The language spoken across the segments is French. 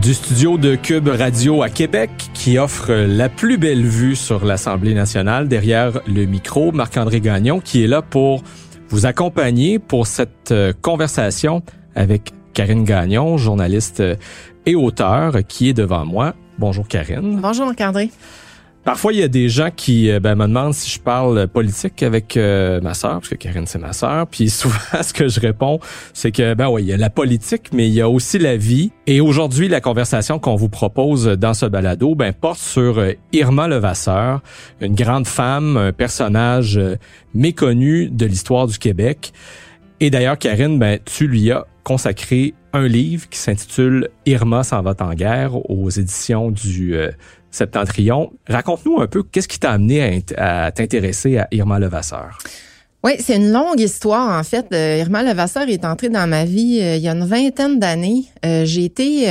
Du studio de Cube Radio à Québec qui offre la plus belle vue sur l'Assemblée nationale. Derrière le micro, Marc-André Gagnon qui est là pour vous accompagner pour cette euh, conversation avec Karine Gagnon, journaliste et auteur qui est devant moi. Bonjour Karine. Bonjour Marc-André. Parfois, il y a des gens qui euh, ben, me demandent si je parle politique avec euh, ma sœur, parce que Karine, c'est ma sœur. Puis souvent, ce que je réponds, c'est que, ben oui, il y a la politique, mais il y a aussi la vie. Et aujourd'hui, la conversation qu'on vous propose dans ce balado, ben, porte sur euh, Irma Levasseur, une grande femme, un personnage méconnu de l'histoire du Québec. Et d'ailleurs, Karine, ben, tu lui as consacré un livre qui s'intitule Irma s'en va en guerre aux éditions du Septentrion. Raconte-nous un peu qu'est-ce qui t'a amené à, t'intéresser à Irma Levasseur? Oui, c'est une longue histoire en fait. Euh, Irma Levasseur est entrée dans ma vie euh, il y a une vingtaine d'années. Euh, j'ai été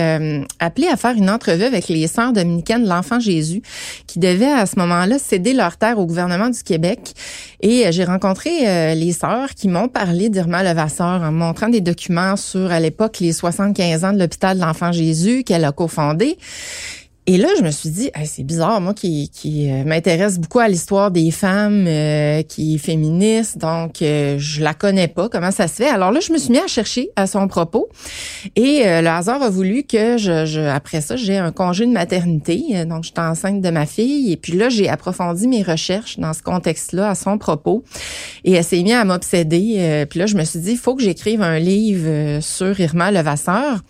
appelée à faire une entrevue avec les sœurs dominicaines de l'Enfant Jésus qui devaient à ce moment-là céder leur terre au gouvernement du Québec. Et j'ai rencontré les sœurs qui m'ont parlé d'Irma Levasseur en montrant des documents sur à l'époque les 75 ans de l'hôpital de l'Enfant Jésus qu'elle a cofondé. Et là, je me suis dit, c'est bizarre, moi qui, qui euh, m'intéresse beaucoup à l'histoire des femmes, euh, qui est féministe, donc euh, je la connais pas, comment ça se fait? Alors là, je me suis mis à chercher à son propos. Et le hasard a voulu que, je, je après ça, j'ai un congé de maternité. Donc, j'étais enceinte de ma fille. Et puis là, j'ai approfondi mes recherches dans ce contexte-là, à son propos. Et elle s'est mise à m'obséder. puis là, je me suis dit, il faut que j'écrive un livre sur Irma Levasseur.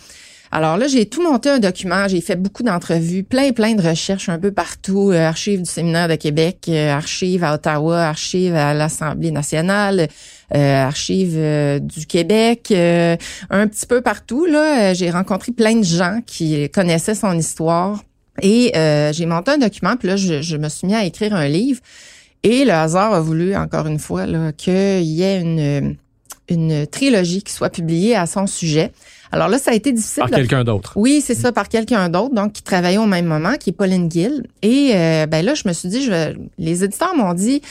Alors là, j'ai tout monté un document, j'ai fait beaucoup d'entrevues, plein, plein de recherches un peu partout, euh, archives du séminaire de Québec, euh, archives à Ottawa, archives à l'Assemblée nationale, euh, archives du Québec, un petit peu partout. Là, j'ai rencontré plein de gens qui connaissaient son histoire et j'ai monté un document, puis là, je, me suis mis à écrire un livre. Et le hasard a voulu, encore une fois, qu'il y ait une, une trilogie qui soit publiée à son sujet. Alors là, ça a été difficile. Par quelqu'un d'autre. Oui, c'est ça, par quelqu'un d'autre, donc qui travaillait au même moment, qui est Pauline Gill. Et euh, ben là, je me suis dit, je, les éditeurs m'ont dit,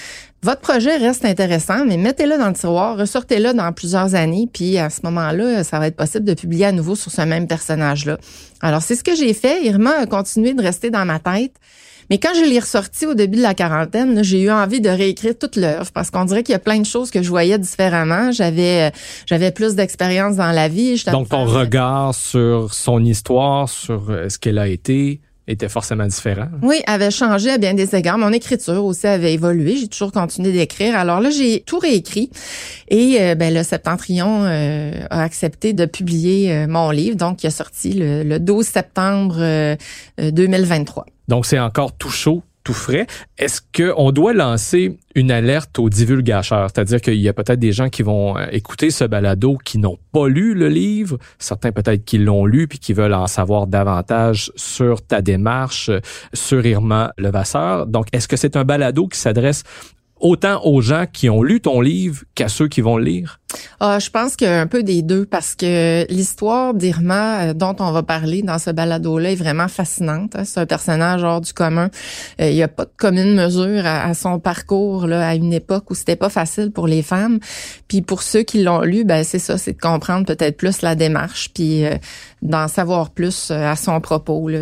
votre projet reste intéressant, mais mettez-le dans le tiroir, ressortez-le dans plusieurs années, puis à ce moment-là, ça va être possible de publier à nouveau sur ce même personnage-là. Alors, c'est ce que j'ai fait. Irma a continué de rester dans ma tête. Mais quand je l'ai ressorti au début de la quarantaine, j'ai eu envie de réécrire toute l'œuvre parce qu'on dirait qu'il y a plein de choses que je voyais différemment. J'avais j'avais plus d'expérience dans la vie. Donc ton regard sur son histoire, sur euh, ce qu'elle a été, était forcément différent. Oui, avait changé à bien des égards. Mon écriture aussi avait évolué. J'ai toujours continué d'écrire. Alors là, j'ai tout réécrit. Et euh, ben, le Septentrion euh, a accepté de publier mon livre, donc qui a sorti le, le 12 septembre 2023. Donc, c'est encore tout chaud, Est-ce qu'on doit lancer une alerte aux divulgateurs? C'est-à-dire qu'il y a peut-être des gens qui vont euh, écouter ce balado qui n'ont pas lu le livre, certains peut-être qui l'ont lu puis qui veulent en savoir davantage sur ta démarche, euh, sur Irma Levasseur. Donc, est-ce que c'est un balado qui s'adresse autant aux gens qui ont lu ton livre qu'à ceux qui vont le lire? Ah, je pense qu'il y a un peu des deux parce que l'histoire d'Irma euh, dont on va parler dans ce balado-là est vraiment fascinante. Hein. C'est un personnage hors du commun. Euh, il n'y a pas de commune mesure à, son parcours là, à une époque où c'était pas facile pour les femmes. Puis pour ceux qui l'ont lu, ben c'est ça, c'est de comprendre peut-être plus la démarche, puis euh, d'en savoir plus à son propos. Là.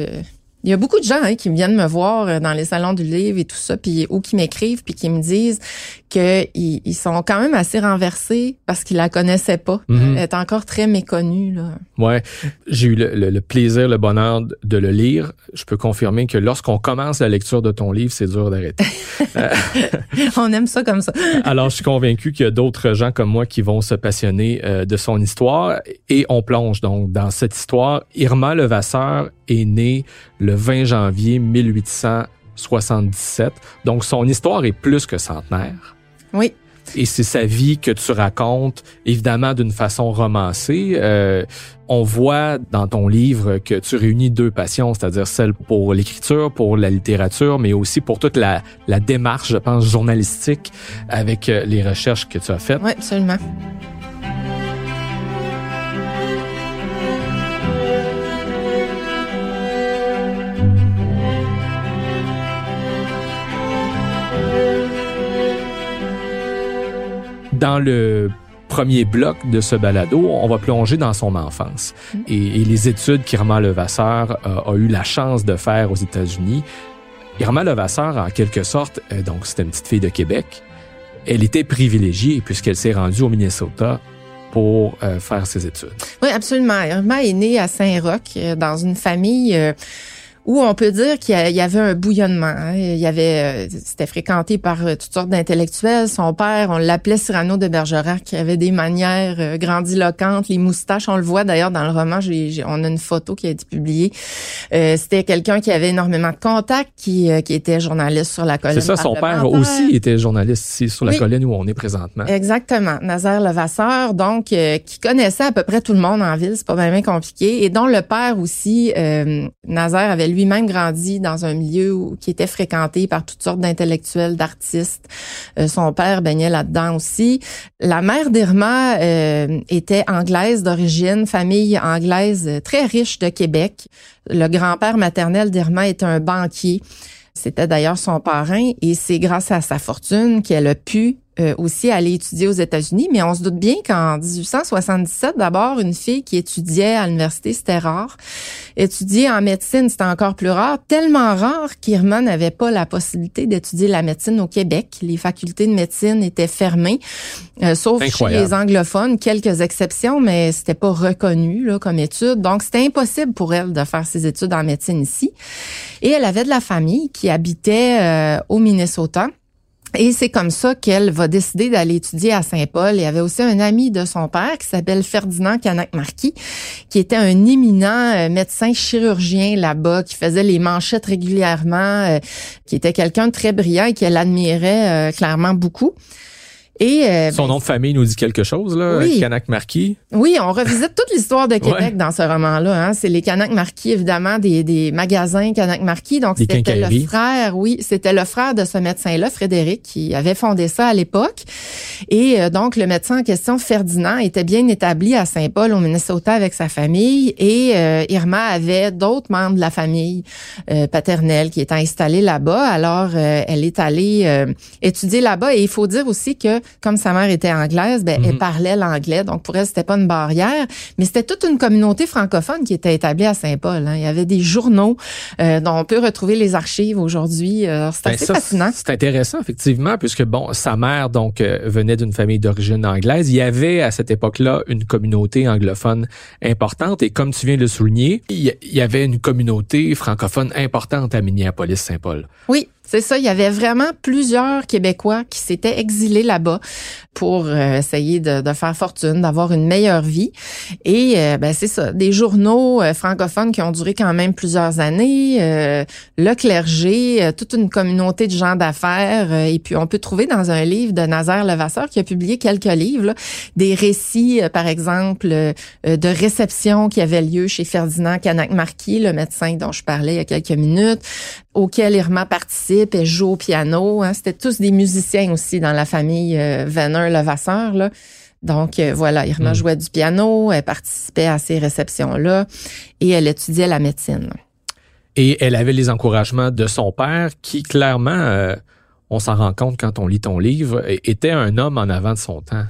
Il y a beaucoup de gens hein, qui viennent me voir euh, dans les salons du livre et tout ça, puis ou qui m'écrivent puis qui me disent qu'ils ils sont quand même assez renversés parce qu'ils la connaissaient pas. Mhm. Elle est encore très méconnue. Là. Ouais, j'ai eu le, plaisir, le bonheur de le lire. Je peux confirmer que lorsqu'on commence la lecture de ton livre, c'est dur d'arrêter. On aime ça comme ça. Alors, je suis convaincu qu'il y a d'autres gens comme moi qui vont se passionner euh, de son histoire et on plonge donc dans cette histoire. Irma Levasseur est née le 20 janvier 1877. Donc, son histoire est plus que centenaire. Oui. Et c'est sa vie que tu racontes, évidemment, d'une façon romancée. Euh, on voit dans ton livre que tu réunis deux passions, c'est-à-dire celle pour l'écriture, pour la littérature, mais aussi pour toute la, la démarche, je pense, journalistique avec euh, les recherches que tu as faites. Oui, absolument. Dans le premier bloc de ce balado, on va plonger dans son enfance mm. et, les études qu'Irma Levasseur a, a, eu la chance de faire aux États-Unis. Irma Levasseur, en quelque sorte, euh, donc c'était une petite fille de Québec, elle était privilégiée puisqu'elle s'est rendue au Minnesota pour euh, faire ses études. Oui, absolument. Irma est née à Saint-Roch euh, dans une famille où on peut dire qu'il y avait un bouillonnement. Hein. Il y avait, euh, c'était fréquenté par euh, toutes sortes d'intellectuels. Son père, on l'appelait Cyrano de Bergerac, qui avait des manières euh, grandiloquentes, les moustaches. On le voit d'ailleurs dans le roman. J'ai, on a une photo qui a été publiée. c'était quelqu'un qui avait énormément de contacts, qui, qui était journaliste sur la colline. C'est ça, son père aussi était journaliste ici sur la colline où on est présentement. Exactement, Nazaire Levasseur, donc qui connaissait à peu près tout le monde en ville. C'est pas vraiment compliqué, et dont le père aussi, Nazaire avait lui-même grandi dans un milieu qui était fréquenté par toutes sortes d'intellectuels, d'artistes. Euh, son père baignait là-dedans aussi. La mère d'Irma euh, était anglaise d'origine, famille anglaise très riche de Québec. Le grand-père maternel d'Irma était un banquier. C'était d'ailleurs son parrain et c'est grâce à sa fortune qu'elle a pu euh, aussi aller étudier aux États-Unis, mais on se doute bien qu'en 1877, d'abord, une fille qui étudiait à l'université, c'était rare. Étudier en médecine, c'était encore plus rare, tellement rare qu'Irma n'avait pas la possibilité d'étudier la médecine au Québec. Les facultés de médecine étaient fermées, euh, sauf chez les anglophones, quelques exceptions, mais c'était pas reconnu là, comme étude. Donc, c'était impossible pour elle de faire ses études en médecine ici. Et elle avait de la famille qui habitait euh, au Minnesota. Et c'est comme ça qu'elle va décider d'aller étudier à Saint-Paul. Il y avait aussi un ami de son père qui s'appelle Ferdinand Canac-Marquis, qui était un éminent euh, médecin chirurgien là-bas, qui faisait les manchettes régulièrement, euh, qui était quelqu'un de très brillant et qu'elle admirait euh, clairement beaucoup. Et euh, son ben, nom de famille nous dit quelque chose là, oui. Canac Marquis. Oui, on revisite toute l'histoire de Québec dans ce roman-là. Hein. C'est les Canac Marquis, évidemment, des, des magasins Canac Marquis. Donc c'était le frère, oui, c'était le frère de ce médecin-là, Frédéric, qui avait fondé ça à l'époque. Et euh, donc le médecin en question, Ferdinand, était bien établi à Saint-Paul, au Minnesota, avec sa famille. Et euh, Irma avait d'autres membres de la famille paternelle qui étaient installés là-bas. Alors elle est allée étudier là-bas. Et il faut dire aussi que comme sa mère était anglaise, ben, elle mhm. parlait l'anglais. Donc, pour elle, c'était pas une barrière. Mais c'était toute une communauté francophone qui était établie à Saint-Paul. Hein. Il y avait des journaux euh, dont on peut retrouver les archives aujourd'hui. Euh, c'est ben, assez fascinant. C'est intéressant, effectivement, puisque, bon, sa mère, donc, euh, venait d'une famille d'origine anglaise. Il y avait, à cette époque-là, une communauté anglophone importante. Et comme tu viens de le souligner, il y avait une communauté francophone importante à Minneapolis-Saint-Paul. Oui, c'est ça, il y avait vraiment plusieurs Québécois qui s'étaient exilés là-bas pour euh, essayer de, faire fortune, d'avoir une meilleure vie. Et euh, ben c'est ça, des journaux euh, francophones qui ont duré quand même plusieurs années, le clergé, toute une communauté de gens d'affaires. et puis on peut trouver dans un livre de Nazaire Levasseur qui a publié quelques livres, des récits, par exemple, de réceptions qui avaient lieu chez Ferdinand Canac-Marquis, le médecin dont je parlais il y a quelques minutes, auquel Irma participe, et joue au piano. Hein. C'était tous des musiciens aussi dans la famille euh, Venner Levasseur. Là. Donc euh, voilà, Irma hmm. jouait du piano, elle participait à ces réceptions-là et elle étudiait la médecine. Et elle avait les encouragements de son père qui clairement... Euh, on s'en rend compte quand on lit ton livre, était un homme en avant de son temps.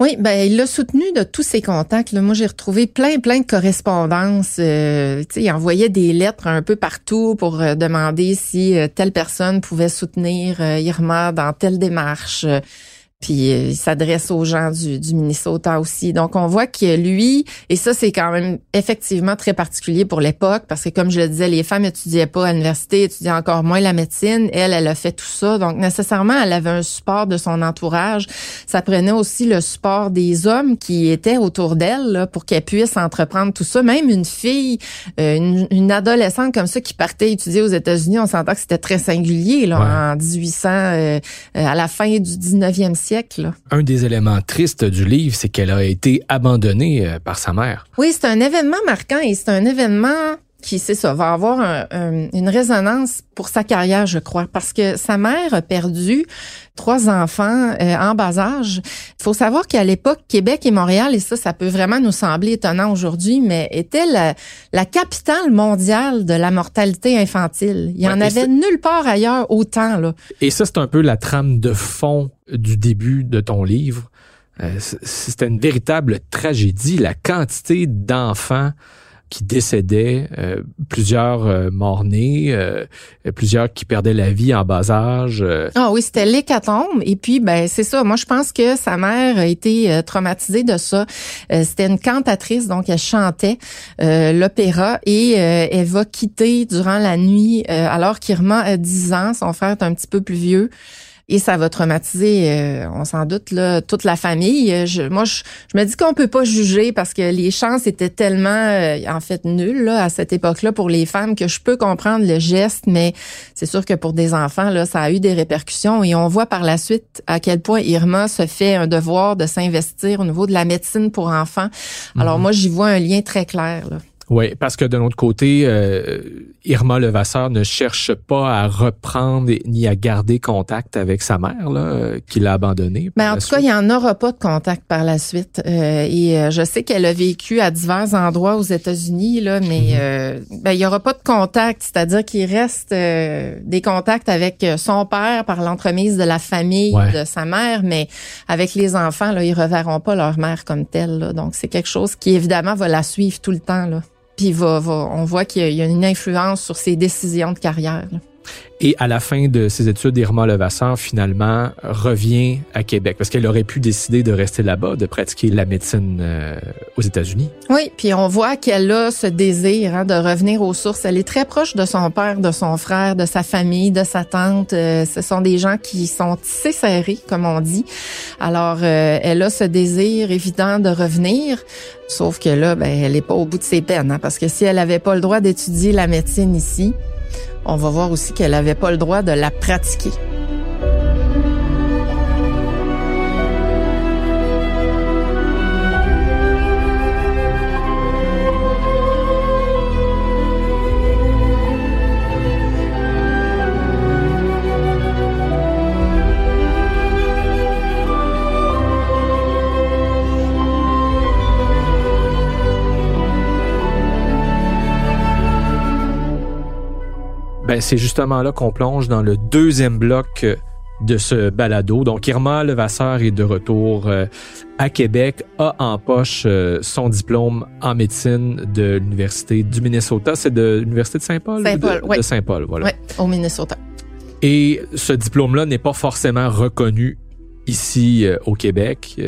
Oui, ben il l'a soutenu de tous ses contacts. Moi, j'ai retrouvé plein, plein de correspondances. Euh, il envoyait des lettres un peu partout pour euh, demander si euh, telle personne pouvait soutenir euh, Irma dans telle démarche. Puis euh, il s'adresse aux gens du, du, Minnesota aussi. Donc on voit que lui, et ça c'est quand même effectivement très particulier pour l'époque, parce que comme je le disais, les femmes étudiaient pas à l'université, étudiaient encore moins la médecine. Elle, elle a fait tout ça. Donc nécessairement, elle avait un support de son entourage. Ça prenait aussi le support des hommes qui étaient autour d'elle pour qu'elle puisse entreprendre tout ça. Même une fille, euh, une, une, adolescente comme ça qui partait étudier aux États-Unis, on s'entend que c'était très singulier là, en 1800, euh, à la fin du 19e siècle un des éléments tristes du livre, c'est qu'elle a été abandonnée euh, par sa mère. Oui, c'est un événement marquant et c'est un événement qui, c'est ça, va avoir une résonance pour sa carrière, je crois, parce que sa mère a perdu trois enfants euh, en bas âge. Il faut savoir qu'à l'époque, Québec et Montréal, et ça, ça peut vraiment nous sembler étonnant aujourd'hui, mais était la, la, capitale mondiale de la mortalité infantile. Il y en avait nulle part ailleurs autant. Là. Et ça, c'est un peu la trame de fond du début de ton livre. Euh, c'était une véritable tragédie, la quantité d'enfants qui décédaient, euh, plusieurs euh, morts-nés, euh, plusieurs qui perdaient la vie en bas âge. Ah oui, c'était l'hécatombe. Et puis, ben c'est ça. Moi, je pense que sa mère a été traumatisée de ça. c'était une cantatrice, donc elle chantait l'opéra et elle va quitter durant la nuit alors qu'Irma a 10 ans. Son frère est un petit peu plus vieux et ça va traumatiser, euh, on s'en doute, là, toute la famille. Je, moi, je, me dis qu'on peut pas juger parce que les chances étaient tellement, euh, en fait, nulles là, à cette époque-là pour les femmes que je peux comprendre le geste, mais c'est sûr que pour des enfants, là, ça a eu des répercussions et on voit par la suite à quel point Irma se fait un devoir de s'investir au niveau de la médecine pour enfants. Alors mhm. moi, j'y vois un lien très clair. Là. Oui, parce que de l'autre côté, euh, Irma Levasseur ne cherche pas à reprendre ni à garder contact avec sa mère, là, euh, qui l'a abandonnée. Mais ben, en tout cas, il n'y en aura pas de contact par la suite. Euh, et je sais qu'elle a vécu à divers endroits aux États-Unis, là, mais mhm. ben, il n'y aura pas de contact, c'est-à-dire qu'il reste des contacts avec son père par l'entremise de la famille de sa mère, mais avec les enfants, là, ils reverront pas leur mère comme telle. Là. Donc, c'est quelque chose qui, évidemment, va la suivre tout le temps. Là. Puis va, va, on voit qu'il y a une influence sur ses décisions de carrière. Et à la fin de ses études, Irma Levasseur, finalement, revient à Québec parce qu'elle aurait pu décider de rester là-bas, de pratiquer la médecine euh, aux États-Unis. Oui, puis on voit qu'elle a ce désir hein, de revenir aux sources. Elle est très proche de son père, de son frère, de sa famille, de sa tante. Euh, ce sont des gens qui sont tissés serrés, comme on dit. Alors, euh, elle a ce désir évident de revenir. Sauf que là, ben, elle n'est pas au bout de ses peines, hein, parce que si elle n'avait pas le droit d'étudier la médecine ici, on va voir aussi qu'elle n'avait pas le droit de la pratiquer. Ben, c'est justement là qu'on plonge dans le deuxième bloc de ce balado. Donc, Irma Levasseur est de retour euh, à Québec, a en poche euh, son diplôme en médecine de l'Université du Minnesota. C'est de l'Université de Saint-Paul? Saint-Paul, oui. De Saint-Paul, voilà. Oui, au Minnesota. Et ce diplôme-là n'est pas forcément reconnu ici euh, au Québec.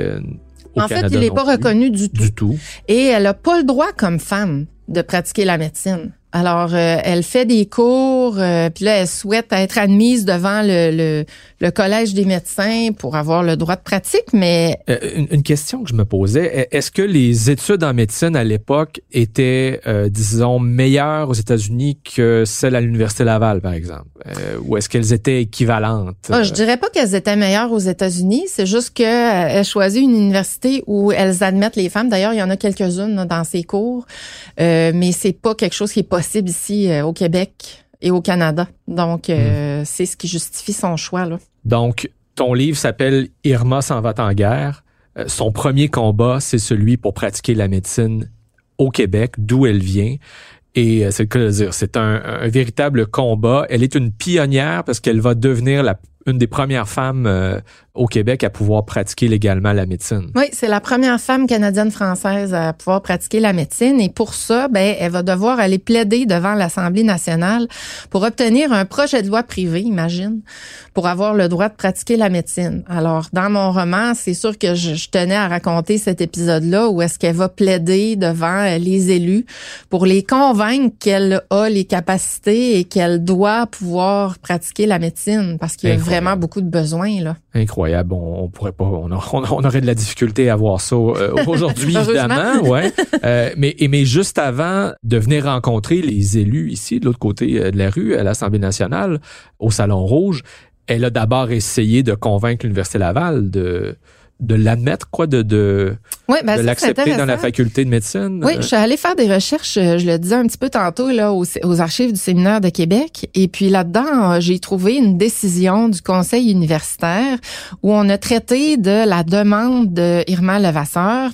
en fait, il n'est pas reconnu du tout. Du tout. Et elle n'a pas le droit comme femme de pratiquer la médecine. Alors, euh, elle fait des cours, euh, puis là, elle souhaite être admise devant le, le, le, collège des médecins pour avoir le droit de pratique, mais... Euh, une, question que je me posais, est-ce que les études en médecine à l'époque étaient, disons, meilleures aux États-Unis que celles à l'Université Laval, par exemple? ou est-ce qu'elles étaient équivalentes? Ah, je dirais pas qu'elles étaient meilleures aux États-Unis, c'est juste qu'elle choisit une université où elles admettent les femmes. D'ailleurs, il y en a quelques-unes dans ces cours, mais c'est pas quelque chose qui est possible ici euh, au Québec et au Canada. Donc, euh, hmm. c'est ce qui justifie son choix. Là. Donc, ton livre s'appelle Irma s'en va en guerre. Euh, son premier combat, c'est celui pour pratiquer la médecine au Québec, d'où elle vient. Et c'est le cas de dire, c'est un, un, véritable combat. Elle est une pionnière parce qu'elle va devenir la une des premières femmes euh, au Québec à pouvoir pratiquer légalement la médecine? Oui, c'est la première femme canadienne-française à pouvoir pratiquer la médecine et pour ça, ben, elle va devoir aller plaider devant l'Assemblée nationale pour obtenir un projet de loi privé, imagine, pour avoir le droit de pratiquer la médecine. Alors, dans mon roman, c'est sûr que je, tenais à raconter cet épisode-là où est-ce qu'elle va plaider devant les élus pour les convaincre qu'elle a les capacités et qu'elle doit pouvoir pratiquer la médecine parce qu'il y a vraiment beaucoup de besoins là. Incroyable. On, pourrait pas, on, aurait de la difficulté à voir ça euh, aujourd'hui évidemment, ouais. Euh, mais mais juste avant de venir rencontrer les élus ici de l'autre côté euh, de la rue à l'Assemblée nationale au Salon Rouge, elle a d'abord essayé de convaincre l'Université Laval de de l'admettre, quoi, de, de, ben de l'accepter dans la faculté de médecine? Oui, je suis allée faire des recherches, euh, je le disais un petit peu tantôt, là, aux, aux archives du séminaire de Québec. Et puis là-dedans, euh, j'ai trouvé une décision du conseil universitaire où on a traité de la demande de Irma Levasseur,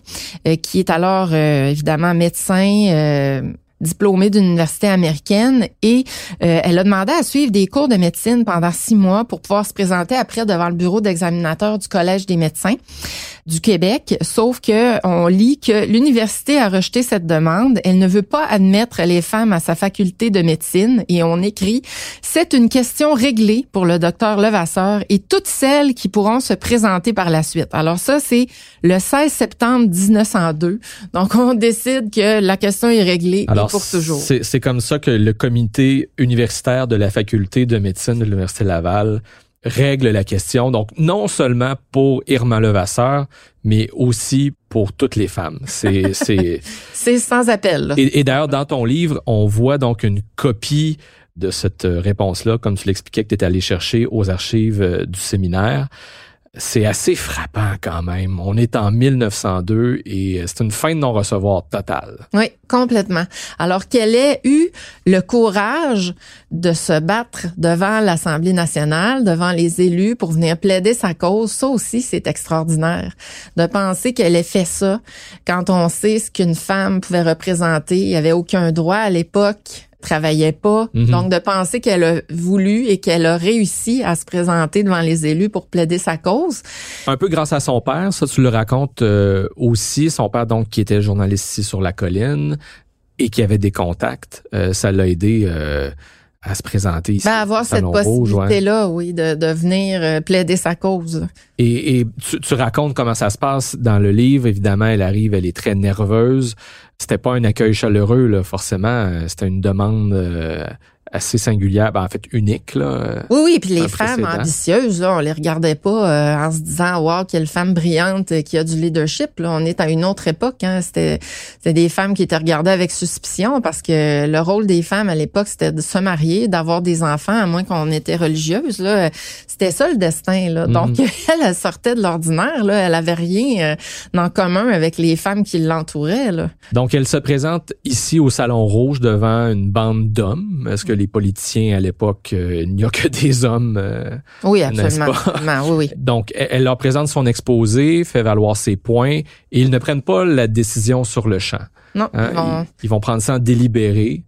euh, qui est alors évidemment médecin diplômée d'une université américaine et euh, elle a demandé à suivre des cours de médecine pendant six mois pour pouvoir se présenter après devant le bureau d'examinateur du Collège des médecins du Québec. Sauf que on lit que l'université a rejeté cette demande. Elle ne veut pas admettre les femmes à sa faculté de médecine et on écrit c'est une question réglée pour le docteur Levasseur et toutes celles qui pourront se présenter par la suite. Alors ça c'est le 16 septembre 1902. Donc on décide que la question est réglée. C'est comme ça que le comité universitaire de la faculté de médecine de l'Université Laval règle la question. Donc, non seulement pour Irma Levasseur, mais aussi pour toutes les femmes. C'est c'est sans appel. Et, d'ailleurs, dans ton livre, on voit donc une copie de cette réponse-là, comme tu l'expliquais que tu étais allé chercher aux archives euh, du séminaire c'est assez frappant quand même. On est en 1902 et c'est une fin de non-recevoir totale. Oui, complètement. Alors qu'elle ait eu le courage de se battre devant l'Assemblée nationale, devant les élus pour venir plaider sa cause, ça aussi c'est extraordinaire. De penser qu'elle ait fait ça quand on sait ce qu'une femme pouvait représenter, il n'y avait aucun droit à l'époque travaillait pas. Mhm. Donc, de penser qu'elle a voulu et qu'elle a réussi à se présenter devant les élus pour plaider sa cause. Un peu grâce à son père, ça tu le racontes euh, aussi. Son père, donc, qui était journaliste ici sur la colline et qui avait des contacts, euh, ça l'a aidé euh, à se présenter ici. Ben, avoir cette possibilité-là, oui, de, de venir plaider sa cause. Et, et tu, tu, racontes comment ça se passe dans le livre. Évidemment, elle arrive, elle est très nerveuse c'était pas un accueil chaleureux, là, forcément. C'était une demande euh, assez singulière, ben, en fait unique. Là, oui, oui, puis les femmes ambitieuses, là, on les regardait pas euh, en se disant wow quelle femme brillante euh, qui a du leadership. Là. On est à une autre époque. Hein. C'était, c'était des femmes qui étaient regardées avec suspicion parce que le rôle des femmes à l'époque c'était de se marier, d'avoir des enfants, à moins qu'on était religieuse. Là, c'était ça le destin. Là. Donc mhm. elle, elle sortait de l'ordinaire. Là, elle avait rien euh, en commun avec les femmes qui l'entouraient. Là. Donc elle se présente ici au salon rouge devant une bande d'hommes. Est-ce que les politiciens à l'époque, euh, il n'y a que des hommes. Euh, oui, absolument. oui, oui. Donc, elle, leur présente son exposé, fait valoir ses points, et ils ne prennent pas la décision sur le champ. Non. Hein, ils, vont prendre ça en délibéré.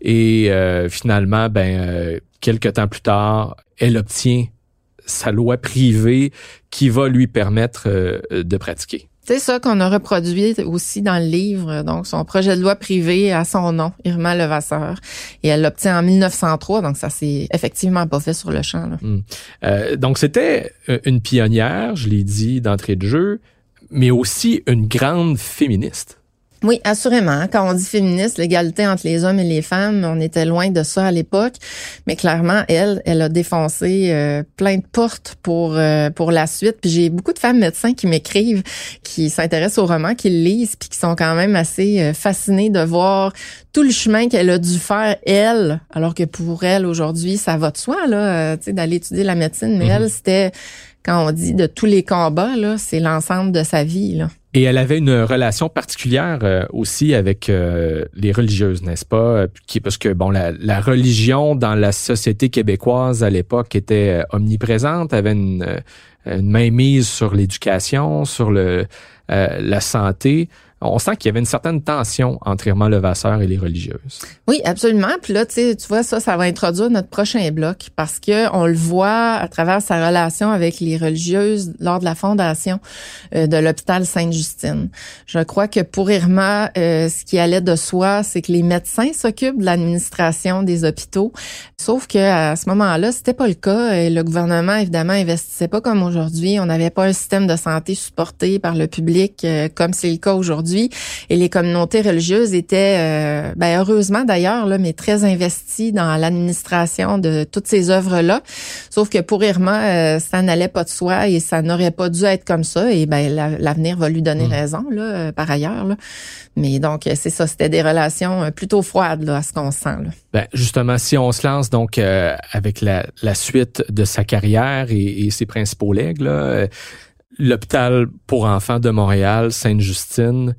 Et euh, finalement, ben, quelques temps plus tard, elle obtient sa loi privée qui va lui permettre de pratiquer. C'est ça qu'on a reproduit aussi dans le livre, donc son projet de loi privé à son nom, Irma Levasseur. Et elle l'obtient en 1903, donc ça s'est effectivement pas fait sur le champ. Là. Hmm. Euh, donc c'était euh, une pionnière, je l'ai dit d'entrée de jeu, mais aussi une grande féministe. Oui, assurément. Quand on dit féministe, l'égalité entre les hommes et les femmes, on était loin de ça à l'époque. Mais clairement, elle, elle a défoncé euh, plein de portes pour euh, pour la suite. Puis j'ai beaucoup de femmes médecins qui m'écrivent, qui s'intéressent au roman, qui le lisent, puis qui sont quand même assez euh, fascinées de voir tout le chemin qu'elle a dû faire elle, alors que pour elle aujourd'hui, ça va de soi là, tu sais, d'aller étudier la médecine. Mais mm-hmm. elle, c'était quand on dit de tous les combats là, c'est l'ensemble de sa vie là. Et elle avait une relation particulière euh, aussi avec euh, les religieuses, n'est-ce pas? Qui, parce que bon, la, la, religion dans la société québécoise à l'époque était euh, omniprésente, avait une, une mainmise sur l'éducation, sur le, la santé on sent qu'il y avait une certaine tension entre Irma Levasseur et les religieuses. Oui, absolument. Puis là, tu vois, ça, ça va introduire notre prochain bloc parce que on le voit à travers sa relation avec les religieuses lors de la fondation euh, de l'hôpital Sainte-Justine. Je crois que pour Irma, euh, ce qui allait de soi, c'est que les médecins s'occupent de l'administration des hôpitaux. Sauf que à ce moment-là, c'était pas le cas. Et le gouvernement, évidemment, investissait pas comme aujourd'hui. On n'avait pas un système de santé supporté par le public euh, comme c'est le cas aujourd'hui et les communautés religieuses étaient, euh, ben heureusement d'ailleurs, là, mais très investies dans l'administration de toutes ces œuvres-là. Sauf que pour Irma, euh, ça n'allait pas de soi et ça n'aurait pas dû être comme ça. Et ben l'avenir va lui donner mm. raison là, euh, par ailleurs. Là. Mais donc c'est ça, c'était des relations plutôt froides là, à ce qu'on sent. Là. Ben, justement, si on se lance donc avec la, la suite de sa carrière et, et ses principaux legs, là, l'hôpital pour enfants de Montréal, Sainte-Justine,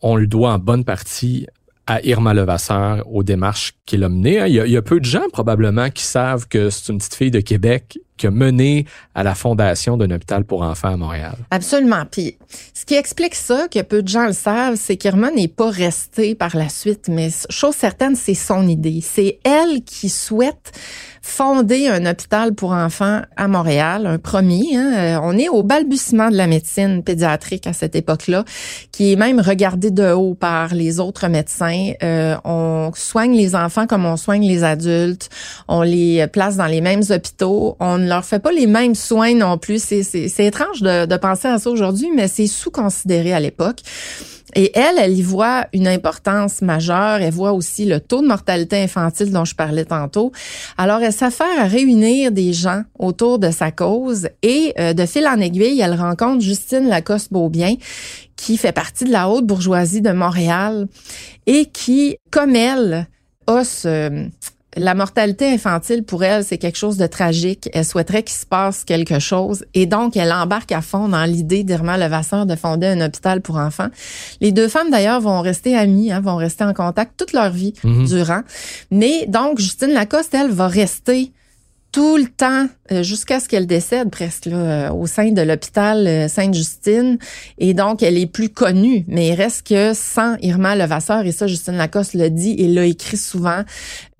on le doit en bonne partie à Irma Levasseur aux démarches qu'il a menées. Il y a, il y a peu de gens probablement qui savent que c'est une petite fille de Québec qui a mené à la fondation d'un hôpital pour enfants à Montréal. Absolument. Puis, ce qui explique ça, que peu de gens le savent, c'est qu'Irma n'est pas restée par la suite, mais chose certaine, c'est son idée. C'est elle qui souhaite fonder un hôpital pour enfants à Montréal, un premier. Hein. Euh, on est au balbutiement de la médecine pédiatrique à cette époque-là, qui est même regardé de haut par les autres médecins. Euh, on soigne les enfants comme on soigne les adultes. On les place dans les mêmes hôpitaux. Leur fait pas les mêmes soins non plus. C'est étrange de, de penser à ça aujourd'hui, mais c'est sous-considéré à l'époque. Et elle, elle y voit une importance majeure. Elle voit aussi le taux de mortalité infantile dont je parlais tantôt. Alors, elle s'affaire à réunir des gens autour de sa cause et euh, de fil en aiguille, elle rencontre Justine Lacoste-Beaubien qui fait partie de la haute bourgeoisie de Montréal et qui, comme elle, a ce, la mortalité infantile pour elle, c'est quelque chose de tragique. Elle souhaiterait qu'il se passe quelque chose et donc elle embarque à fond dans l'idée d'Irma Levasseur de fonder un hôpital pour enfants. Les deux femmes d'ailleurs vont rester amies, hein, vont rester en contact toute leur vie Mhm. durant. Mais donc Justine Lacoste, elle va rester tout le temps euh, jusqu'à ce qu'elle décède presque là, euh, au sein de l'hôpital euh, Sainte-Justine et donc elle est plus connue mais il reste que sans Irma Levasseur et ça Justine Lacoste le dit et l'a écrit souvent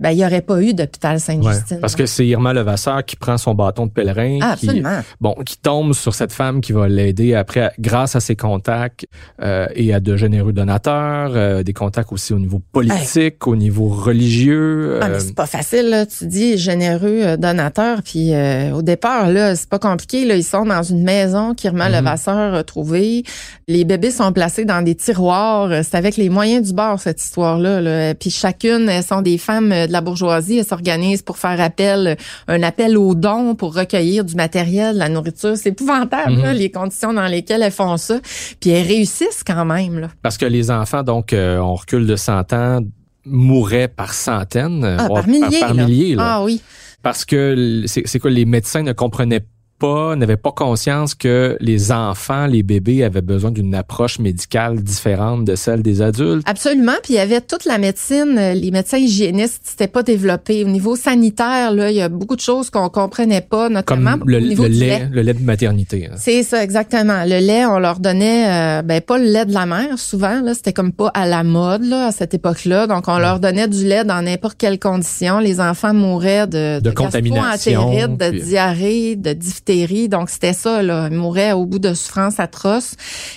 ben il y aurait pas eu d'hôpital Ouais, Sainte-Justine. parce que c'est Irma Levasseur qui prend son bâton de pèlerin, ah, qui, bon, qui tombe sur cette femme qui va l'aider après, grâce à ses contacts euh, et à de généreux donateurs, euh, des contacts aussi au niveau politique, au niveau religieux. Ah, mais euh, c'est pas facile, là. Tu dis généreux euh, donateur, puis euh, au départ, là, c'est pas compliqué. Là, ils sont dans une maison qu'Irma Mhm. Levasseur a trouvée. Les bébés sont placés dans des tiroirs. Euh, C'est avec les moyens du bord, cette histoire-là. Là. Puis chacune, elles sont des femmes euh, de la bourgeoisie. Elles s'organisent pour faire appel, euh, un appel aux dons pour recueillir du matériel, de la nourriture. C'est épouvantable, Mhm. là, les conditions dans lesquelles elles font ça. Puis elles réussissent quand même, là. parce que les enfants, donc, euh, on recule de 100 ans, mouraient par centaines, Ah, par milliers, par, milliers, là. Ah oui. parce que c'est c'est quoi les médecins ne comprenaient pas, n'avaient pas conscience que les enfants, les bébés avaient besoin d'une approche médicale différente de celle des adultes. Absolument. Puis il y avait toute la médecine, euh, les médecins hygiénistes, c'était pas développé. Au niveau sanitaire, là, il y a beaucoup de choses qu'on comprenait pas, notamment Comme le, au niveau le du lait, lait. le lait de maternité. hein. C'est ça, exactement. Le lait, on leur donnait, euh, ben pas le lait de la mère, souvent. Là, c'était comme pas à la mode là à cette époque-là. Donc, on leur donnait du lait dans n'importe quelle condition. Les enfants mouraient de, De contamination, gastroentérite, de diarrhée, de diphtérie. Donc, c'était ça. Là, ils mouraient au bout de souffrances atroces.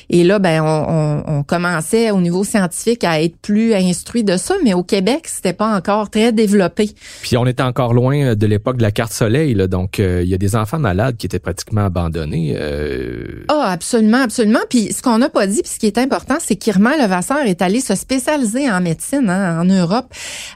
Et là, ben, on, on- on commençait au niveau scientifique à être plus instruit de ça. Mais au Québec, c'était pas encore très développé. Puis on était encore loin de l'époque de la carte soleil, là, donc euh, il y a des enfants malades qui étaient pratiquement abandonnés. euh, Ah, absolument, absolument. Puis ce qu'on n'a pas dit, puis ce qui est important, c'est qu'Irma Levasseur est allée se spécialiser en médecine hein, en Europe.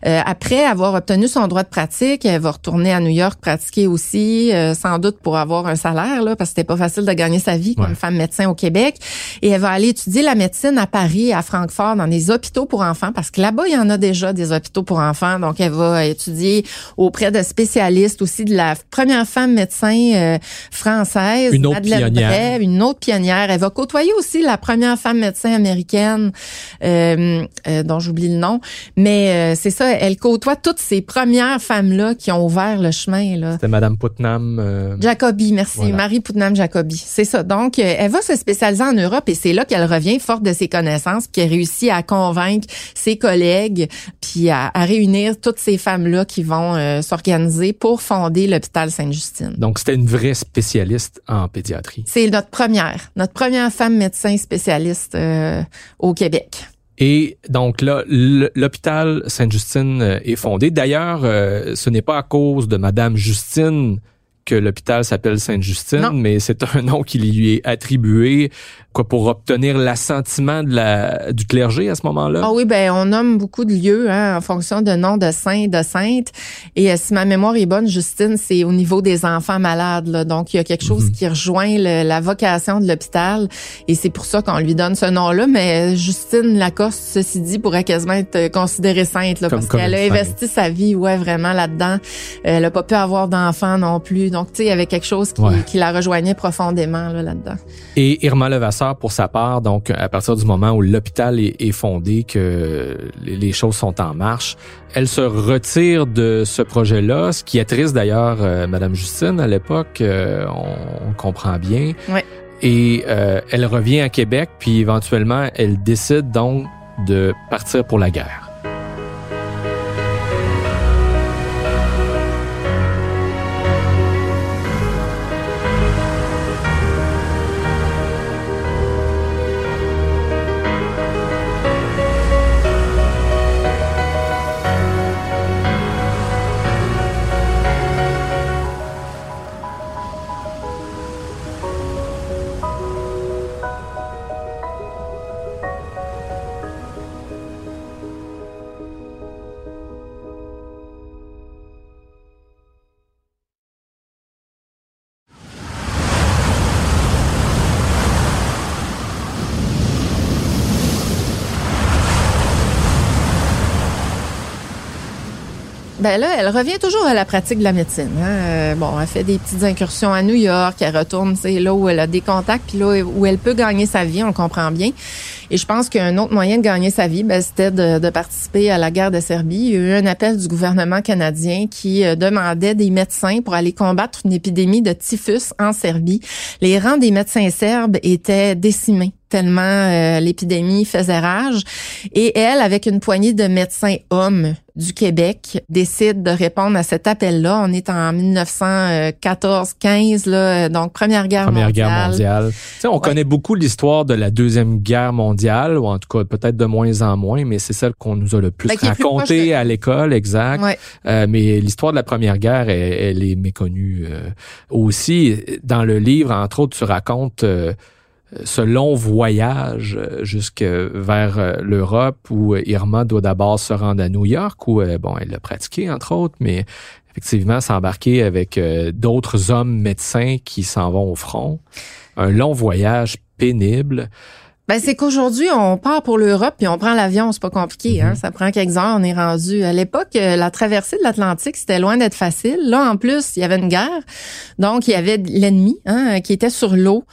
Euh, après avoir obtenu son droit de pratique, elle va retourner à New York pratiquer aussi, euh, sans doute pour avoir un salaire, là, parce que c'était pas facile de gagner sa vie comme Ouais. femme médecin au Québec. Et elle va aller étudier la médecine à Paris, à Francfort, dans des hôpitaux pour enfants, parce que là-bas, il y en a déjà des hôpitaux pour enfants. Donc, elle va étudier auprès de spécialistes aussi de la première femme médecin euh, française, Une autre Madeleine pionnière. Bray, une autre pionnière. Elle va côtoyer aussi la première femme médecin américaine, euh, euh, dont j'oublie le nom. Mais euh, c'est ça, elle côtoie toutes ces premières femmes-là qui ont ouvert le chemin. Là. C'était Madame Putnam. euh, Jacobi, merci. Voilà. Marie Putnam Jacobi. C'est ça. Donc, euh, elle va se spécialiser en Europe et c'est là qu'elle revient forte de ses connaissances puis qu'elle réussit à convaincre ses collègues puis à, à réunir toutes ces femmes-là qui vont euh, s'organiser pour fonder l'hôpital Sainte-Justine. donc c'était une vraie spécialiste en pédiatrie. C'est notre première, notre première femme médecin spécialiste euh, au Québec. Et donc là, l'hôpital Sainte-Justine est fondé. D'ailleurs, euh, ce n'est pas à cause de Madame Justine que l'hôpital s'appelle Sainte-Justine, mais c'est un nom qui lui est attribué quoi pour obtenir l'assentiment de la du clergé à ce moment-là. Ah oui, ben on nomme beaucoup de lieux hein, en fonction de noms de saints, de saintes. Et euh, si ma mémoire est bonne, Justine, c'est au niveau des enfants malades. Là. Donc il y a quelque chose Mhm. qui rejoint le- la vocation de l'hôpital, et c'est pour ça qu'on lui donne ce nom-là. Mais Justine Lacoste, ceci dit, pourrait quasiment être considérée sainte, là, Comme- parce qu'elle a sainte. investi sa vie, ouais, vraiment là-dedans. Elle a pas pu avoir d'enfants non plus, Donc, tu sais, il y avait quelque chose qui, qui la rejoignait profondément là, là-dedans. Et Irma Levasseur, pour sa part, donc à partir du moment où l'hôpital est, est, fondé, que les choses sont en marche, elle se retire de ce projet-là, ce qui attriste d'ailleurs euh, Madame Justine à l'époque, euh, on, on, comprend bien. Ouais. Et euh, elle revient à Québec, puis éventuellement, elle décide donc de partir pour la guerre. Ben là, elle revient toujours à la pratique de la médecine. Hein. Euh, bon, elle fait des petites incursions à New York, elle retourne, c'est là où elle a des contacts, puis là où elle peut gagner sa vie, on comprend bien. Et je pense qu'un autre moyen de gagner sa vie, ben, c'était de, de, participer à la guerre de Serbie. Il y a eu un appel du gouvernement canadien qui euh, demandait des médecins pour aller combattre une épidémie de typhus en Serbie. Les rangs des médecins serbes étaient décimés tellement euh, l'épidémie faisait rage. Et elle, avec une poignée de médecins hommes du Québec, décide de répondre à cet appel-là. On est en 1914-15, là, donc Première Guerre Première mondiale. Guerre mondiale. sais, on ouais. connaît beaucoup l'histoire de la Deuxième Guerre mondiale, ou en tout cas peut-être de moins en moins, mais c'est celle qu'on nous a le plus Ben, racontée de... à l'école, exact. Ouais. Euh, mais l'histoire de la Première Guerre, elle, elle est méconnue euh, aussi. Dans le livre, entre autres, tu racontes... Euh, ce long voyage euh, jusque vers euh, l'Europe où Irma doit d'abord se rendre à New York où bon elle l'a pratiqué entre autres mais effectivement s'embarquer avec euh, d'autres hommes médecins qui s'en vont au front un long voyage pénible ben, c'est qu'aujourd'hui, on part pour l'Europe puis on prend l'avion, c'est pas compliqué. Mm-hmm. Hein? Ça prend quelques heures, on est rendu. À l'époque, euh, la traversée de l'Atlantique, c'était loin d'être facile. Là, en plus, il y avait une guerre, donc il y avait l'ennemi hein, qui était sur l'eau.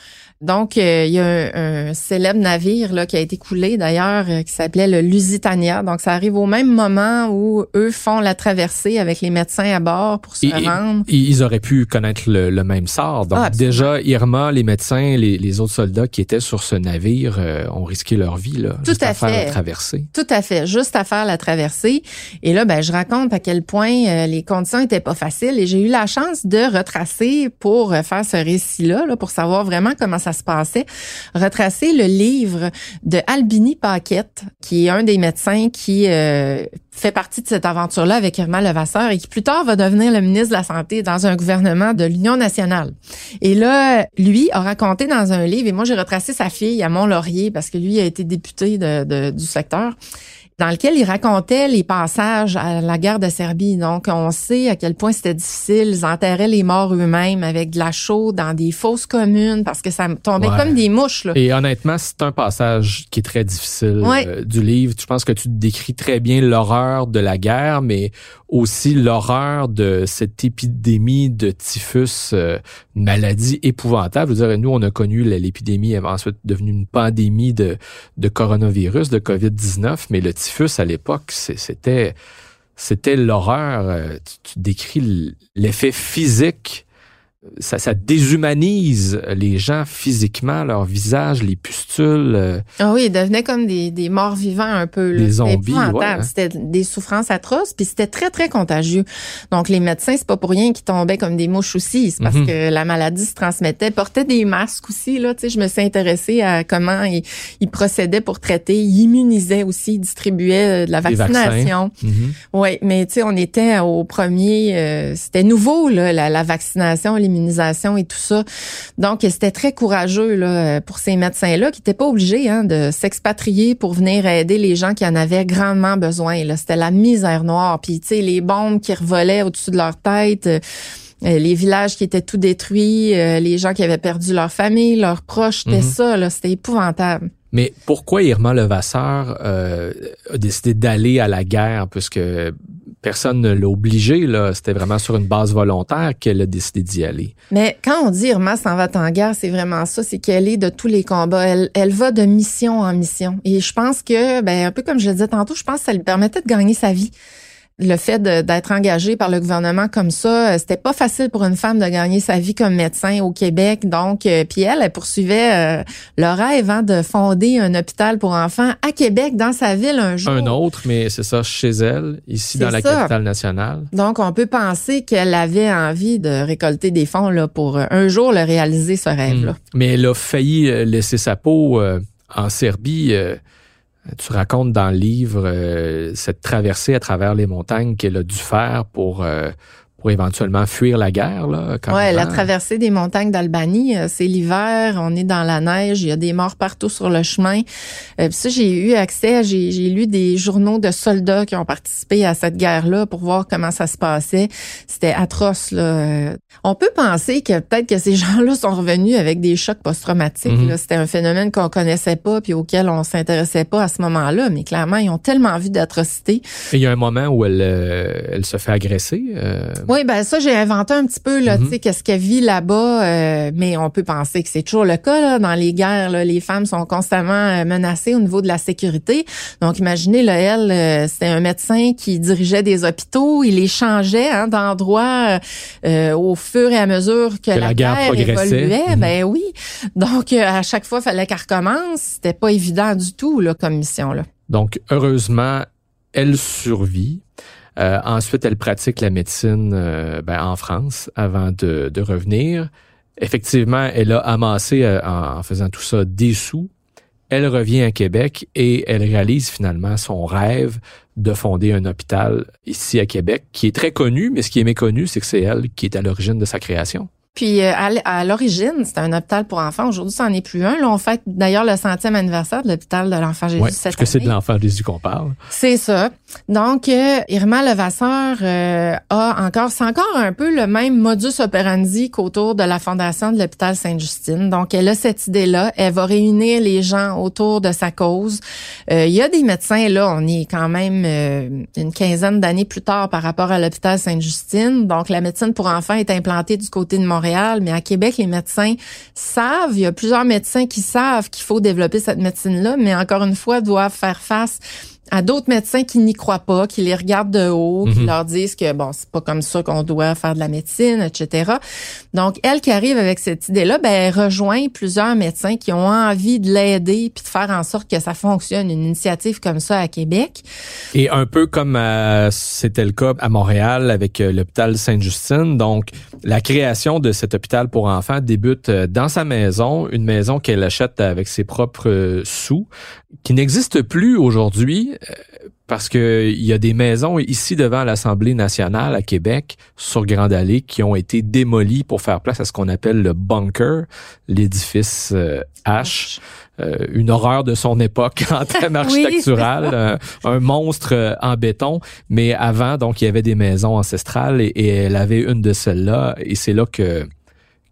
Donc, euh, il y a un, un, célèbre navire là, qui a été coulé d'ailleurs, euh, qui s'appelait le Lusitania. Donc, ça arrive au même moment où eux font la traversée avec les médecins à bord pour se et, rendre. Et, ils auraient pu connaître le, le même sort. Donc, Ah, déjà, Irma, les médecins, les, les, autres soldats qui étaient sur ce navire euh, ont risqué leur vie là, Tout juste à, à faire fait. la traversée. Tout à fait, juste à faire la traversée. Et là, ben, je raconte à quel point euh, les conditions étaient pas faciles et j'ai eu la chance de retracer pour euh, faire ce récit-là, là, pour savoir vraiment comment ça se passait retracer le livre de Albini Paquette, qui est un des médecins qui euh, fait partie de cette aventure-là avec Irma Levasseur et qui plus tard va devenir le ministre de la Santé dans un gouvernement de l'Union nationale. Et là, lui a raconté dans un livre, et moi j'ai retracé sa fille à Mont-Laurier parce que lui a été député du secteur dans lequel il racontait les passages à la guerre de Serbie. Donc, on sait à quel point c'était difficile. Ils enterraient les morts eux-mêmes avec de la chaux dans des fosses communes parce que ça tombait Ouais. comme des mouches. Là. Et honnêtement, c'est un passage qui est très difficile Ouais. euh, du livre. Je pense que tu décris très bien l'horreur de la guerre, mais aussi l'horreur de cette épidémie de typhus, euh, une maladie épouvantable. Je veux dire, nous, on a connu l'épidémie, elle est ensuite devenue une pandémie de, de coronavirus, de COVID-19, mais le typhus, à l'époque, c'était l'horreur. Euh, tu décris l'effet physique ça, ça déshumanise les gens physiquement, leur visage, les pustules. euh, Ah oui, ils devenaient comme des, des morts vivants un peu. Là. Des C'était zombies, ouais, hein. C'était des souffrances atroces, puis c'était très, très contagieux. Donc, les médecins, c'est pas pour rien qu'ils tombaient comme des mouches aussi. C'est parce Mhm. que la maladie se transmettait. Portaient des masques aussi. Là, tu sais, je me suis intéressée à comment ils, ils procédaient pour traiter. Ils immunisaient aussi, ils distribuaient euh, de la vaccination. mhm. Oui, mais tu sais, on était au premier, euh, c'était nouveau là, la, la vaccination, l'immunisation et tout ça. Donc, c'était très courageux là pour ces médecins-là qui n'étaient pas obligés hein, de s'expatrier pour venir aider les gens qui en avaient grandement besoin. C'était la misère noire. Puis tu sais, les bombes qui revolaient au-dessus de leur tête. euh, les villages qui étaient tout détruits, euh, les gens qui avaient perdu leur famille, leurs proches, c'était Mhm. ça, c'était épouvantable. Mais pourquoi Irma Levasseur euh, a décidé d'aller à la guerre, puisque personne ne l'a obligé. C'était vraiment sur une base volontaire qu'elle a décidé d'y aller. Mais quand on dit Irma s'en va en guerre, c'est vraiment ça. C'est qu'elle est de tous les combats. Elle, elle va de mission en mission. Et je pense que, ben, un peu comme je le disais tantôt, je pense que ça lui permettait de gagner sa vie le fait d'être engagé par le gouvernement comme ça, euh, c'était pas facile pour une femme de gagner sa vie comme médecin au Québec. Donc, euh, puis elle, elle poursuivait euh, le rêve hein, de fonder un hôpital pour enfants à Québec, dans sa ville un jour. Un autre, mais c'est ça chez elle, ici dans la capitale nationale. Donc, on peut penser qu'elle avait envie de récolter des fonds là pour un jour le réaliser ce rêve-là. Hmm. Mais elle a failli laisser sa peau en Serbie tu racontes dans le livre euh, cette traversée à travers les montagnes qu'elle a dû faire pour euh, pour éventuellement fuir la guerre. Là, ouais, la traversée des montagnes d'Albanie, euh, c'est l'hiver, on est dans la neige, il y a des morts partout sur le chemin. Euh, ça, j'ai eu accès, j'ai, j'ai lu des journaux de soldats qui ont participé à cette guerre-là pour voir comment ça se passait. C'était atroce. Là. On peut penser que peut-être que ces gens-là sont revenus avec des chocs post-traumatiques. Mhm. C'était un phénomène qu'on connaissait pas puis auquel on s'intéressait pas à ce moment-là, mais clairement, ils ont tellement vu d'atrocités. Il y a un moment où elle, euh, elle se fait agresser. Euh... Oui, ben ça, j'ai inventé un petit peu, là, tu sais, mhm. qu'est-ce qu'elle vit là-bas, euh, mais on peut penser que c'est toujours le cas, là, dans les guerres, là, les femmes sont constamment euh, menacées au niveau de la sécurité. Donc, imaginez, là, elle, euh, c'était un médecin qui dirigeait des hôpitaux, il les changeait hein, d'endroit au fur et à mesure que, la, guerre, évoluait. Mhm. Ben oui. Donc, à chaque fois, il fallait qu'elle recommence. C'était pas évident du tout, là, comme mission, là. Donc, heureusement, elle survit. Euh, ensuite, elle pratique la médecine euh, ben, en France avant de, revenir. Effectivement, elle a amassé euh, en, faisant tout ça des sous. Elle revient à Québec et elle réalise finalement son rêve de fonder un hôpital ici à Québec, qui est très connu, mais ce qui est méconnu, c'est que c'est elle qui est à l'origine de sa création. Puis euh, à, l'origine, c'était un hôpital pour enfants. Aujourd'hui, ça n'en est plus un. Là, on fête d'ailleurs le centième anniversaire de l'hôpital de l'Enfant Jésus ouais, cette parce que c'est de l'Enfant Jésus qu'on parle. C'est ça. Donc, euh, Irma Levasseur euh, a encore, c'est encore un peu le même modus operandi qu'autour de la fondation de l'hôpital Sainte-Justine. Donc, elle a cette idée-là. Elle va réunir les gens autour de sa cause. il y a des médecins, là, on est quand même une quinzaine d'années plus tard par rapport à l'hôpital Sainte-Justine. Donc, la médecine pour enfants est implantée du côté de Montréal mais à Québec, les médecins savent, il y a plusieurs médecins qui savent qu'il faut développer cette médecine-là, mais encore une fois, doivent faire face à d'autres médecins qui n'y croient pas, qui les regardent de haut, qui mhm. leur disent que bon, c'est pas comme ça qu'on doit faire de la médecine, etc. Donc, elle qui arrive avec cette idée-là, ben, elle rejoint plusieurs médecins qui ont envie de l'aider puis de faire en sorte que ça fonctionne, une initiative comme ça à Québec. Et un peu comme euh, c'était le cas à Montréal avec euh, l'hôpital Sainte-Justine. Donc, la création de cet hôpital pour enfants débute euh, dans sa maison, une maison qu'elle achète avec ses propres sous, qui n'existe plus aujourd'hui euh, parce que il y a des maisons ici devant l'Assemblée nationale à Québec sur Grande Allée qui ont été démolies pour faire place à ce qu'on appelle le bunker, l'édifice euh, H, euh, une horreur de son époque en termes architectural, un, monstre en béton. Mais avant, donc, il y avait des maisons ancestrales et, et elle avait une de celles-là. Et c'est là que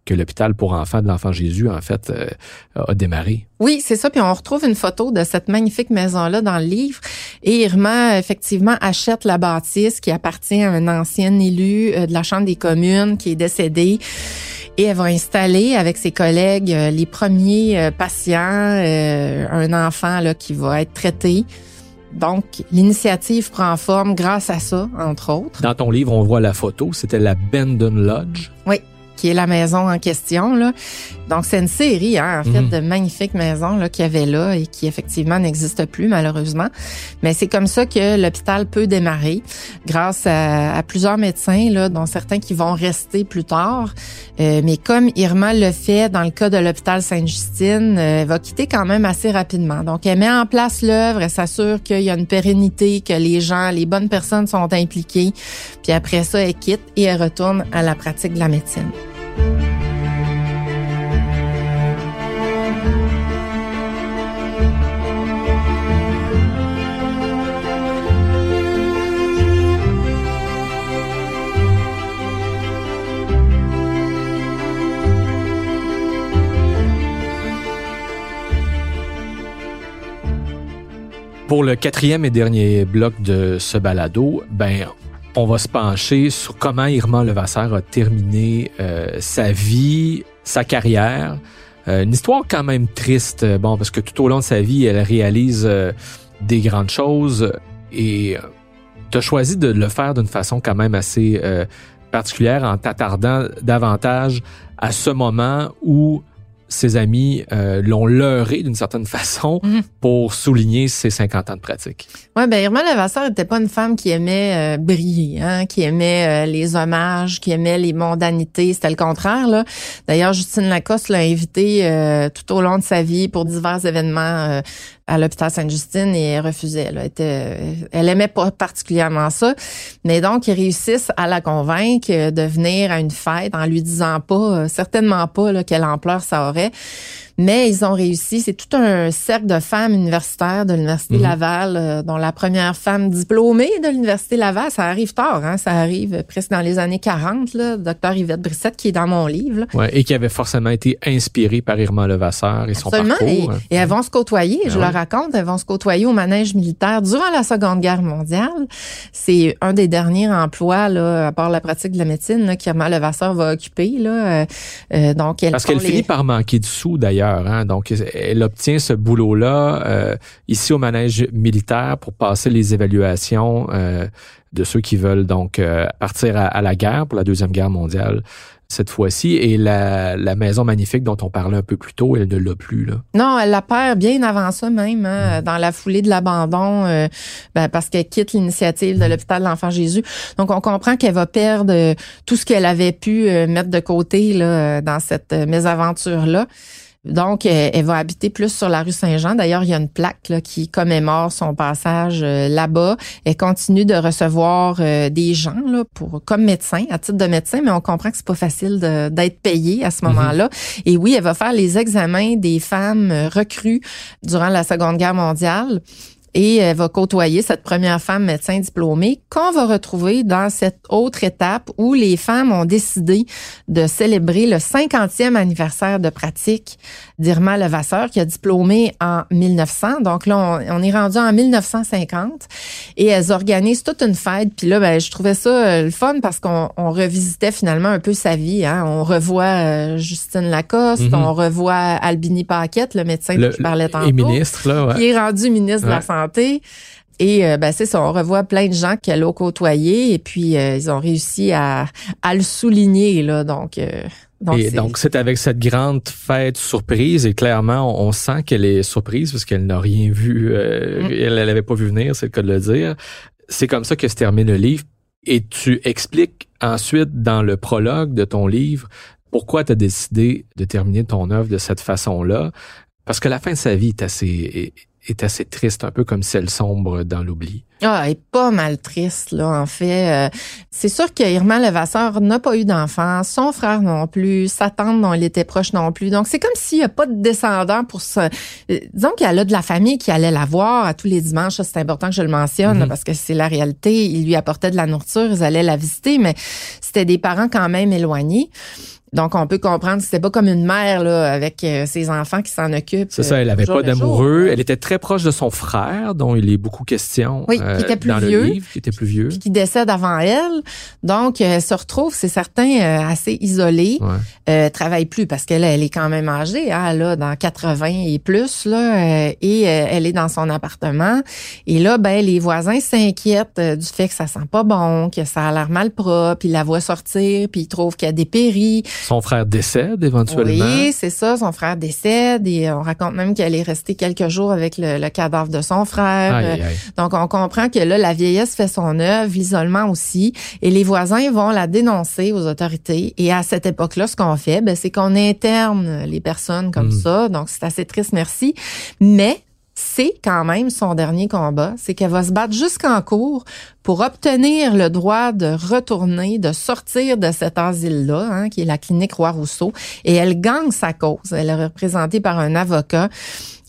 que l'hôpital pour enfants de l'Enfant Jésus, en fait, euh, a démarré. Oui, c'est ça. Puis on retrouve une photo de cette magnifique maison-là dans le livre. Et Irma, effectivement, achète la bâtisse qui appartient à un ancien élu euh, de la Chambre des communes qui est décédé. Et elle va installer avec ses collègues euh, les premiers patients, un enfant là, qui va être traité. Donc, l'initiative prend forme grâce à ça, entre autres. Dans ton livre, on voit la photo. C'était la Bendon Lodge. Oui qui est la maison en question. Là. Donc, c'est une série, hein, en fait, mhm. de magnifiques maisons là, qu'il y avait là et qui, effectivement, n'existent plus, malheureusement. Mais c'est comme ça que l'hôpital peut démarrer grâce à, plusieurs médecins, là, dont certains qui vont rester plus tard. Euh, mais comme Irma le fait dans le cas de l'hôpital Sainte-Justine, euh, elle va quitter quand même assez rapidement. Donc, elle met en place l'œuvre, elle s'assure qu'il y a une pérennité, que les gens, les bonnes personnes sont impliquées. Puis après ça, elle quitte et elle retourne à la pratique de la médecine. Pour le quatrième et dernier bloc de ce balado, ben on va se pencher sur comment Irma Levasseur a terminé euh, sa vie, sa carrière. Euh, une histoire quand même triste, bon, parce que tout au long de sa vie, elle réalise euh, des grandes choses et tu as choisi de le faire d'une façon quand même assez particulière en t'attardant davantage à ce moment où ses amis euh, l'ont leurré d'une certaine façon mhm. pour souligner ses 50 ans de pratique. Ouais, ben Irma Levasseur n'était pas une femme qui aimait euh, briller, hein, qui aimait euh, les hommages, qui aimait les mondanités. C'était le contraire. Là. D'ailleurs, Justine Lacoste l'a invité tout au long de sa vie pour divers événements à l'hôpital Sainte-Justine et elle refusait. Elle, était, elle aimait pas particulièrement ça. Mais donc, ils réussissent à la convaincre de venir à une fête en lui disant pas, certainement pas, quelle ampleur ça aurait. Mais ils ont réussi. C'est tout un cercle de femmes universitaires de l'Université mhm. Laval, euh, dont la première femme diplômée de l'Université Laval, ça arrive tard, hein, ça arrive presque dans les années 40, là, docteur Yvette Brissette, qui est dans mon livre. Ouais, et qui avait forcément été inspirée par Irma Levasseur et son parcours. Et, hein. et, elles vont se côtoyer, je ben le raconte, elles vont se côtoyer au manège militaire durant la Seconde Guerre mondiale. C'est un des derniers emplois, là, à part la pratique de la médecine, qu'Irma Levasseur va occuper. Là, euh, euh, donc elle Parce qu'elle finit par manquer de sous, d'ailleurs Hein. Donc, elle obtient ce boulot-là euh, ici au manège militaire pour passer les évaluations euh, de ceux qui veulent donc euh, partir à, la guerre pour la deuxième guerre mondiale cette fois-ci. Et la, maison magnifique dont on parlait un peu plus tôt, elle ne l'a plus. Là. Non, elle la perd bien avant ça même, hein, mm. dans la foulée de l'abandon, ben, parce qu'elle quitte l'initiative de l'hôpital de l'Enfant Jésus. Donc, on comprend qu'elle va perdre tout ce qu'elle avait pu mettre de côté là, dans cette mésaventure-là. Donc, elle va habiter plus sur la rue Saint-Jean. D'ailleurs, il y a une plaque là, qui commémore son passage euh, là-bas. Elle continue de recevoir euh, des gens là, pour comme médecin, à titre de médecin, mais on comprend que c'est pas facile d'être payé à ce mhm. moment-là. Et oui, elle va faire les examens des femmes recrues durant la Seconde Guerre mondiale et elle va côtoyer cette première femme médecin diplômée qu'on va retrouver dans cette autre étape où les femmes ont décidé de célébrer le 50e anniversaire de pratique d'Irma Levasseur qui a diplômé en 1900. Donc là, on, est rendu en 1950 et elles organisent toute une fête. Puis là, ben, je trouvais ça euh, le fun parce qu'on revisitait finalement un peu sa vie. Hein. On revoit euh, Justine Lacoste, mm-hmm. on revoit Albini Paquette, le médecin qui parlait tantôt. Et ministre, là, ouais. Qui est rendu ministre de la Santé et euh, ben, c'est ça, on revoit plein de gens qu'elle a côtoyé et puis euh, ils ont réussi à, le souligner. Là, donc, euh, donc, et donc, c'est avec cette grande fête surprise et clairement, on, sent qu'elle est surprise parce qu'elle n'a rien vu, mm. elle n'avait pas vu venir, c'est le cas de le dire. C'est comme ça que se termine le livre. Et tu expliques ensuite dans le prologue de ton livre pourquoi tu as décidé de terminer ton œuvre de cette façon-là. Parce que la fin de sa vie est assez est assez triste, un peu comme celle sombre dans l'oubli. Ah, elle est pas mal triste, là, en fait. Euh, c'est sûr que Irma Levasseur n'a pas eu d'enfant, son frère non plus, sa tante dont elle était proche non plus. Donc, c'est comme s'il n'y a pas de descendant pour ça. Euh, disons qu'elle a de la famille qui allait la voir à tous les dimanches. C'est important que je le mentionne, mhm. parce que c'est la réalité. Il lui apportait de la nourriture, ils allaient la visiter, mais c'était des parents quand même éloignés. Donc, on peut comprendre que c'était pas comme une mère là, avec euh, ses enfants qui s'en occupent. C'est ça, elle avait pas d'amoureux. Elle était très proche de son frère, dont il est beaucoup question oui, qui euh, était plus dans vieux, le livre, qui était plus vieux. qui décède avant elle. Donc, elle se retrouve, c'est certain, euh, assez isolée. Ouais. travaille plus parce qu'elle elle est quand même âgée, hein, là, dans 80 et plus, là, et elle est dans son appartement. Et là, ben, les voisins s'inquiètent du fait que ça sent pas bon, que ça a l'air mal propre. Ils la voient sortir, puis ils trouvent qu'elle a dépérit. Son frère décède éventuellement. Oui, c'est ça. Son frère décède et on raconte même qu'elle est restée quelques jours avec le, cadavre de son frère. Donc, on comprend que là, la vieillesse fait son œuvre, l'isolement aussi. Et les voisins vont la dénoncer aux autorités. Et à cette époque-là, ce qu'on fait, ben, c'est qu'on interne les personnes comme hmm. ça. Donc, c'est assez triste, merci. Mais c'est quand même son dernier combat, c'est qu'elle va se battre jusqu'en cours pour obtenir le droit de retourner, de sortir de cet asile-là, hein, qui est la clinique Roi-Rousseau, et elle gagne sa cause. Elle est représentée par un avocat.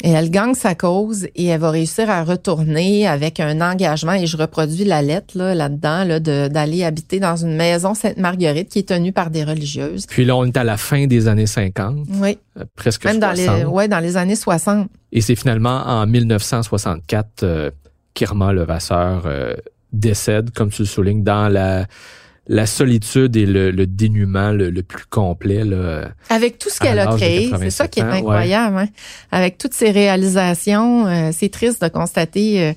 Et elle gagne sa cause et elle va réussir à retourner avec un engagement. Et je reproduis la lettre là, là-dedans là, d'aller habiter dans une maison Sainte-Marguerite qui est tenue par des religieuses. Puis là, on est à la fin des années 50. Oui. Euh, presque Même dans les, ouais, dans les années 60. Et c'est finalement en 1964 euh, qu'Irma Levasseur euh, décède, comme tu le soulignes, dans la la solitude et le, dénuement le, plus complet. Là, Avec tout ce qu'elle a créé, c'est ça qui est incroyable. Hein. Avec toutes ses réalisations, euh, c'est triste de constater euh,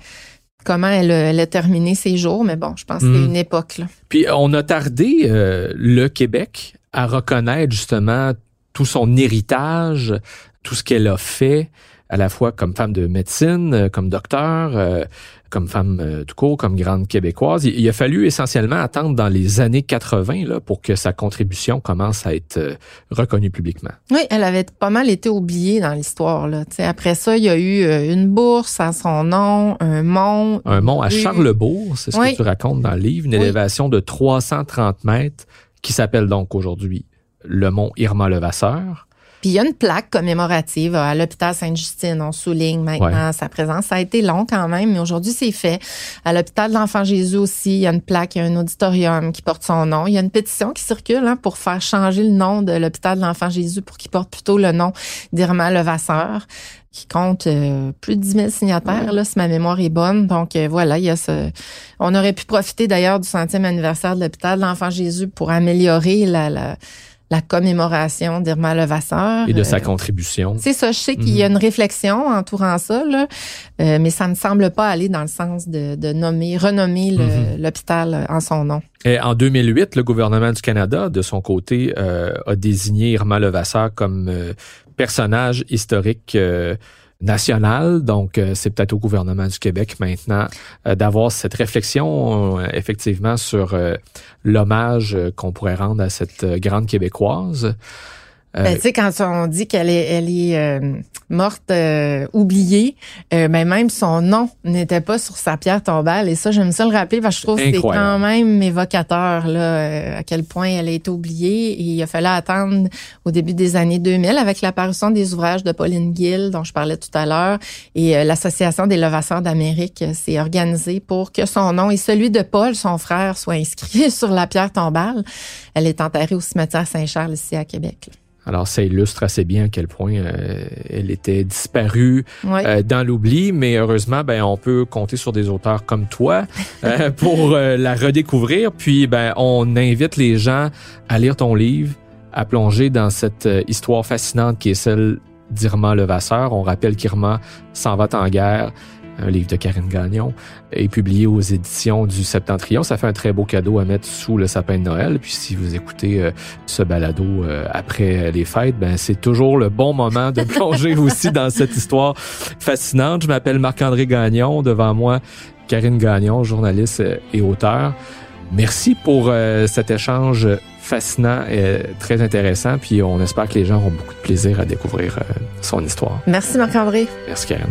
comment elle, a terminé ses jours, mais bon, je pense que c'est mm. une époque. Là. Puis on a tardé euh, le Québec à reconnaître justement tout son héritage, tout ce qu'elle a fait à la fois comme femme de médecine, comme docteur, comme femme euh, tout court, comme grande québécoise. Il, a fallu essentiellement attendre dans les années 80 là, pour que sa contribution commence à être euh, reconnue publiquement. Oui, elle avait pas mal été oubliée dans l'histoire. Là. après ça, il y a eu euh, une bourse à son nom, un mont. Un mont à Charlebourg, c'est ce que tu racontes dans le livre, une élévation de 330 mètres qui s'appelle donc aujourd'hui le mont Irma Levasseur. Puis il y a une plaque commémorative à l'hôpital Sainte-Justine. On souligne maintenant sa présence. Ça a été long quand même, mais aujourd'hui c'est fait. À l'hôpital de l'Enfant Jésus aussi, il y a une plaque, il y a un auditorium qui porte son nom. Il y a une pétition qui circule hein, pour faire changer le nom de l'hôpital de l'Enfant Jésus pour qu'il porte plutôt le nom d'Irma Levasseur qui compte euh, plus de 10 000 signataires, là, si ma mémoire est bonne. Donc euh, voilà, il y a ce. On aurait pu profiter d'ailleurs du centième anniversaire de l'hôpital de l'Enfant Jésus pour améliorer la, la la commémoration d'Irma Levasseur. Et de sa euh, contribution. C'est ça. Je sais qu'il y a mhm. une réflexion entourant ça, là, euh, mais ça ne semble pas aller dans le sens de, de nommer, renommer mhm. l'hôpital en son nom. Et en 2008, le gouvernement du Canada, de son côté, euh, a désigné Irma Levasseur comme personnage historique national. Donc, euh, c'est peut-être au gouvernement du Québec maintenant euh, d'avoir cette réflexion, euh, effectivement, sur l'hommage qu'on pourrait rendre à cette grande québécoise. Ben, tu sais, quand on dit qu'elle est, elle est morte euh, oubliée, euh, ben même son nom n'était pas sur sa pierre tombale. Et ça, j'aime ça le rappeler parce que je trouve que c'est quand même évocateur là, euh, à quel point elle a été oubliée. Et il a fallu attendre au début des années 2000 avec l'apparition des ouvrages de Pauline Gill, dont je parlais tout à l'heure. Et l'Association des levasseurs d'Amérique s'est organisée pour que son nom et celui de Paul, son frère, soient inscrits sur la pierre tombale. Elle est enterrée au cimetière Saint-Charles ici à Québec. Alors, ça illustre assez bien à quel point euh, elle était disparue euh, dans l'oubli, mais heureusement, ben, on peut compter sur des auteurs comme toi euh, pour la redécouvrir. Puis, ben, on invite les gens à lire ton livre, à plonger dans cette histoire fascinante qui est celle d'Irma Levasseur. On rappelle qu'Irma s'en va en guerre un livre de Karine Gagnon, est publié aux éditions du Septentrion. Ça fait un très beau cadeau à mettre sous le sapin de Noël. Puis si vous écoutez euh, ce balado euh, après les fêtes, ben c'est toujours le bon moment de plonger aussi dans cette histoire fascinante. Je m'appelle Marc-André Gagnon. Devant moi, Karine Gagnon, journaliste et auteur. Merci pour euh, cet échange fascinant et très intéressant. Puis on espère que les gens auront beaucoup de plaisir à découvrir son histoire. Merci Marc-André. Merci Karine.